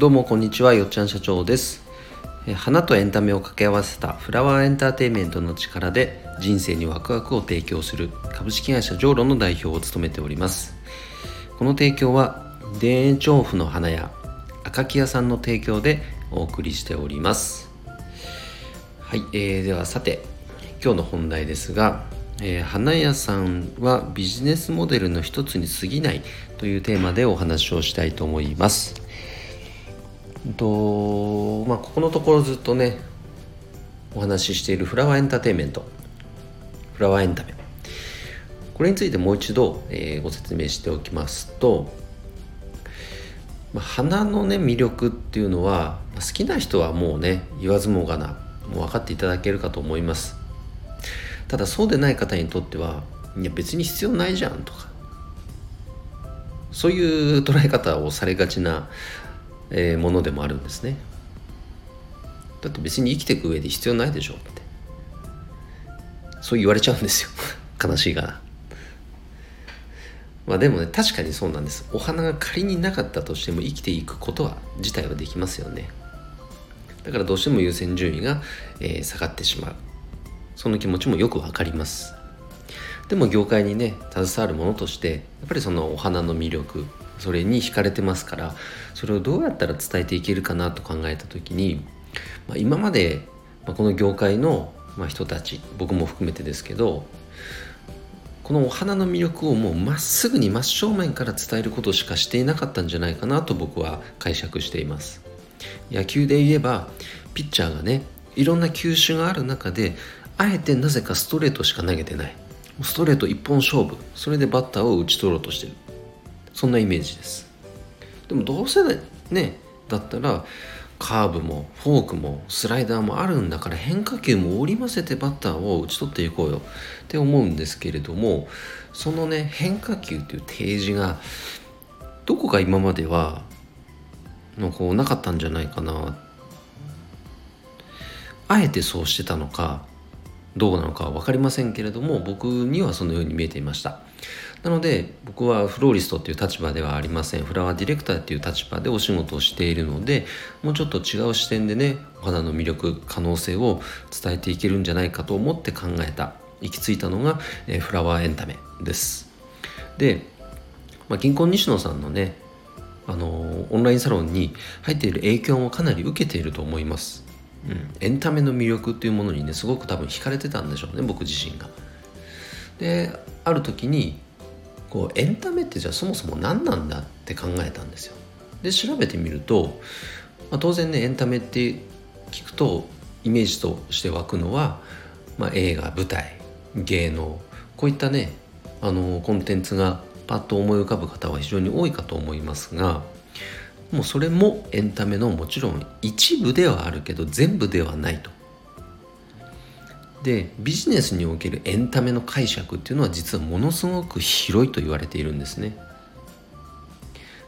どうもこんにちはよっちゃん社長です。花とエンタメを掛け合わせたフラワーエンターテインメントの力で人生にワクワクを提供する株式会社ジョーロの代表を務めております。この提供は田園調布の花屋赤木屋さんの提供でお送りしております。はい、えー、ではさて今日の本題ですがえー、花屋さんはビジネスモデルの一つに過ぎないというテーマでお話をしたいと思います。とまあ、ここのところずっとねお話ししているフラワーエンターテインメント。フラワーエンタメ。これについてもう一度、えー、ご説明しておきますと、まあ、花のね魅力っていうのは好きな人はもうね言わずもがなもう分かっていただけるかと思います。ただそうでない方にとってはいや別に必要ないじゃんとかそういう捉え方をされがちな、えー、ものでもあるんですね。だって別に生きていく上で必要ないでしょって。そう言われちゃうんですよ。悲しいがなまあでもね確かにそうなんです。お花が仮になかったとしても生きていくことは自体はできますよね。だからどうしても優先順位が、えー、下がってしまう。その気持ちもよくわかります。でも業界にね携わるものとしてやっぱりそのお花の魅力それに惹かれてますからそれをどうやったら伝えていけるかなと考えた時に、まあ、今まで、ま、この業界の、人たち僕も含めてですけどこのお花の魅力をもうまっすぐに真正面から伝えることしかしていなかったんじゃないかなと僕は解釈しています。野球で言えばピッチャーがねいろんな球種がある中であえてなぜかストレートしか投げてない。ストレート一本勝負。それでバッターを打ち取ろうとしてる。そんなイメージです。でもどうせねだったらカーブもフォークもスライダーもあるんだから変化球も織り交ぜてバッターを打ち取っていこうよって思うんですけれどもそのね変化球っていう提示がどこか今まではのこうなかったんじゃないかな。あえてそうしてたのかどうなのかは分かりませんけれども僕にはそのように見えていました。なので僕はフローリストっていう立場ではありません。フラワーディレクターっていう立場でお仕事をしているのでもうちょっと違う視点でねお花の魅力可能性を伝えていけるんじゃないかと思って考えた行き着いたのが、え、フラワーエンタメです。で、まあ、銀行西野さんのねあのオンラインサロンに入っている影響もかなり受けていると思います。うん、エンタメの魅力っていうものにねすごく多分惹かれてたんでしょうね僕自身が。である時にこうエンタメってじゃあそもそも何なんだって考えたんですよ。で調べてみると、まあ、当然ねエンタメって聞くとイメージとして湧くのは、まあ、映画舞台芸能こういったねあのコンテンツがパッと思い浮かぶ方は非常に多いかと思いますがもうそれもエンタメのもちろん一部ではあるけど全部ではないと。でビジネスにおけるエンタメの解釈っていうのは実はものすごく広いと言われているんですね。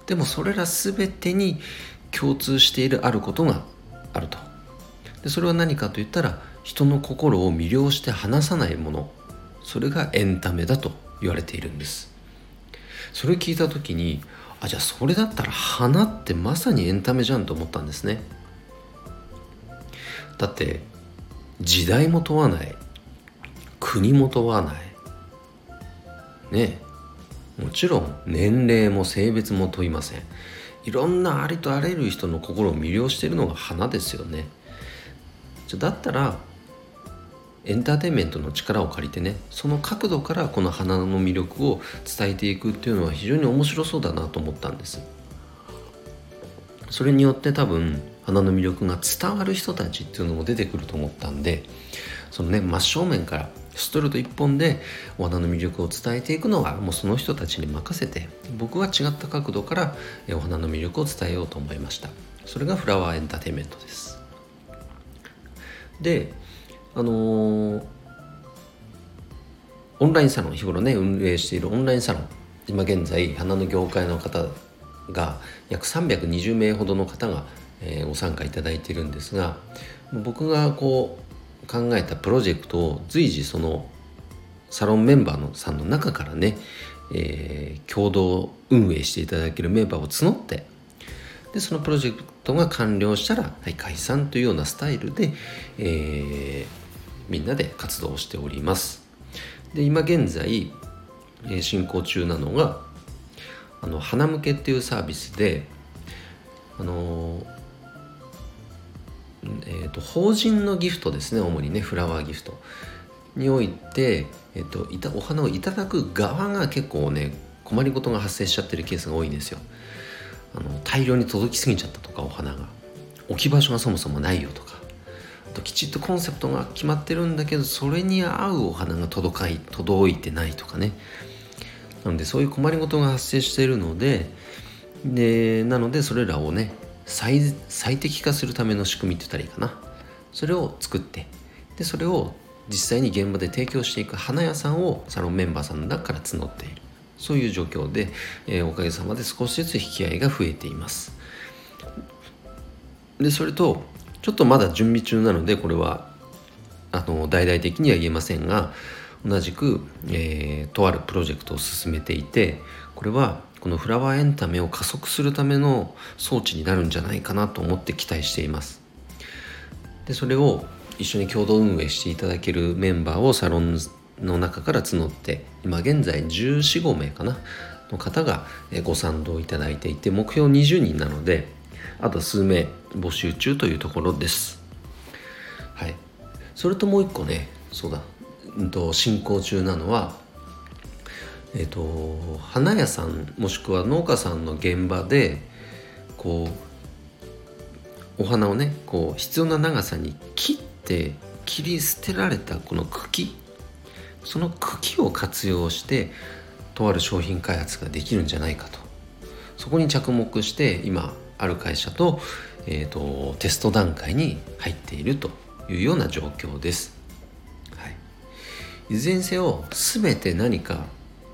でもそれら全てに共通しているあることがあると。でそれは何かといったら人の心を魅了して離さないものそれがエンタメだと言われているんです。それを聞いた時にあじゃあそれだったら花ってまさにエンタメじゃんと思ったんですね。だって時代も問わない。国も問わない。ね。もちろん年齢も性別も問いません。いろんなありとあらゆる人の心を魅了しているのが花ですよね。だったらエンターテインメントの力を借りてねその角度からこの花の魅力を伝えていくっていうのは非常に面白そうだなと思ったんです。それによって多分花の魅力が伝わる人たちっていうのも出てくると思ったんでそのね真正面からストレート一本でお花の魅力を伝えていくのはもうその人たちに任せて僕は違った角度からお花の魅力を伝えようと思いました。それがフラワーエンターテインメントです。であのー、オンラインサロン日頃ね運営しているオンラインサロン。今現在花の業界の方が約320名ほどの方が、えー、ご参加いただいているんですが僕がこう考えたプロジェクトを随時そのサロンメンバーのさんの中からね、えー、共同運営していただけるメンバーを募ってでそのプロジェクトが完了したら、はい、解散というようなスタイルで、えー、みんなで活動しております。で今現在、進行中なのがあの花向けっていうサービスであのえーと、法人のギフトですね主にねフラワーギフト。において、えーと、いたお花をいただく側が結構ね困りごとが発生しちゃってるケースが多いんですよ。あの大量に届きすぎちゃったとかお花が。置き場所がそもそもないよとか。きちっとコンセプトが決まってるんだけどそれに合うお花が届かい届いてないとかね。なのでそういう困りごとが発生しているのででなのでそれらをね最最適化するための仕組みって言ったらいいかな。それを作ってでそれを実際に現場で提供していく花屋さんをサロンメンバーさんの中から募っている。そういう状況で、えー、おかげさまで少しずつ引き合いが増えています。でそれとちょっとまだ準備中なのでこれはあの大々的には言えませんが同じく、えー、とあるプロジェクトを進めていてこれはこのフラワーエンタメを加速するための装置になるんじゃないかなと思って期待しています。でそれを一緒に共同運営していただけるメンバーをサロンの中から募って今現在1415名かなの方がご賛同いただいていて目標20人なのであと数名募集中というところです。はい。それともう一個ねそうだ、うんと、進行中なのはえっ、ー、と花屋さんもしくは農家さんの現場でこうお花をねこう必要な長さに切って切り捨てられたこの茎。その茎を活用してとある商品開発ができるんじゃないかと。そこに着目して今ある会社と,、えーと、テスト段階に入っているというような状況です。はい、いずれにせよ全て何か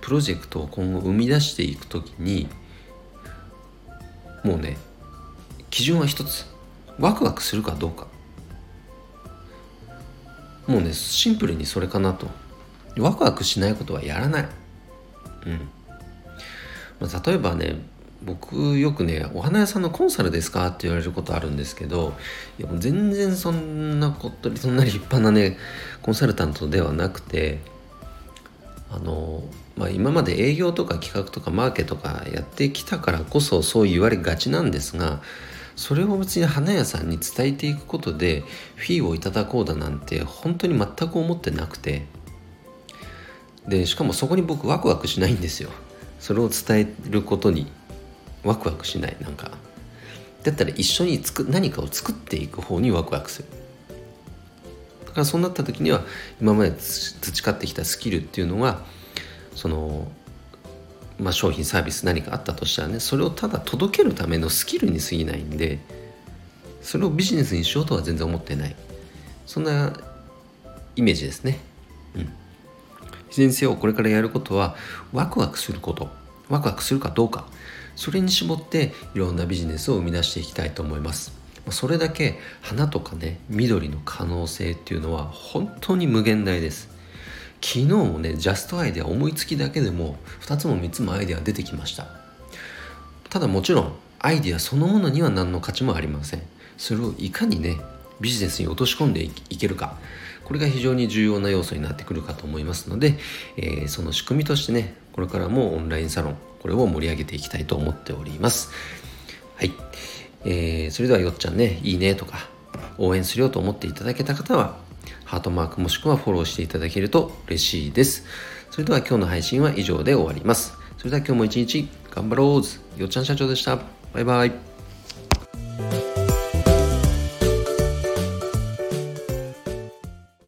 プロジェクトを今後生み出していく時にもうね基準は一つ。ワクワクするかどうか。もうねシンプルにそれかなと。ワクワクしないことはやらない。うん、まあ、例えばね僕よくね「お花屋さんのコンサルですか?」って言われることあるんですけどいやも全然そんなことそんな立派なねコンサルタントではなくてあの、まあ、今まで営業とか企画とかマーケとかやってきたからこそそう言われがちなんですがそれを別に花屋さんに伝えていくことでフィーをいただこうだなんて本当に全く思ってなくてでしかもそこに僕ワクワクしないんですよそれを伝えることにワクワクしないなんか。だったら一緒につく何かを作っていく方にワクワクする。だからそうなった時には今まで培ってきたスキルっていうのがそのまあ、商品サービス何かあったとしたらねそれをただ届けるためのスキルに過ぎないんでそれをビジネスにしようとは全然思ってない。そんなイメージですね。うん。先生をこれからやることはワクワクすること。ワクワクするかどうか。それに絞っていろんなビジネスを生み出していきたいと思います。それだけ花とかね緑の可能性っていうのは本当に無限大です。昨日もねジャストアイデア思いつきだけでも2つも3つもアイデア出てきました。ただもちろんアイデアそのものには何の価値もありません。それをいかにねビジネスに落とし込んでいけるか。これが非常に重要な要素になってくるかと思いますので、えー、その仕組みとしてねこれからもオンラインサロンこれを盛り上げていきたいと思っております。はい、えー、それではよっちゃんねいいねとか応援するよと思っていただけた方はハートマークもしくはフォローしていただけると嬉しいです。それでは今日の配信は以上で終わります。それでは今日も一日頑張ろうよっちゃん社長でした。バイバイ。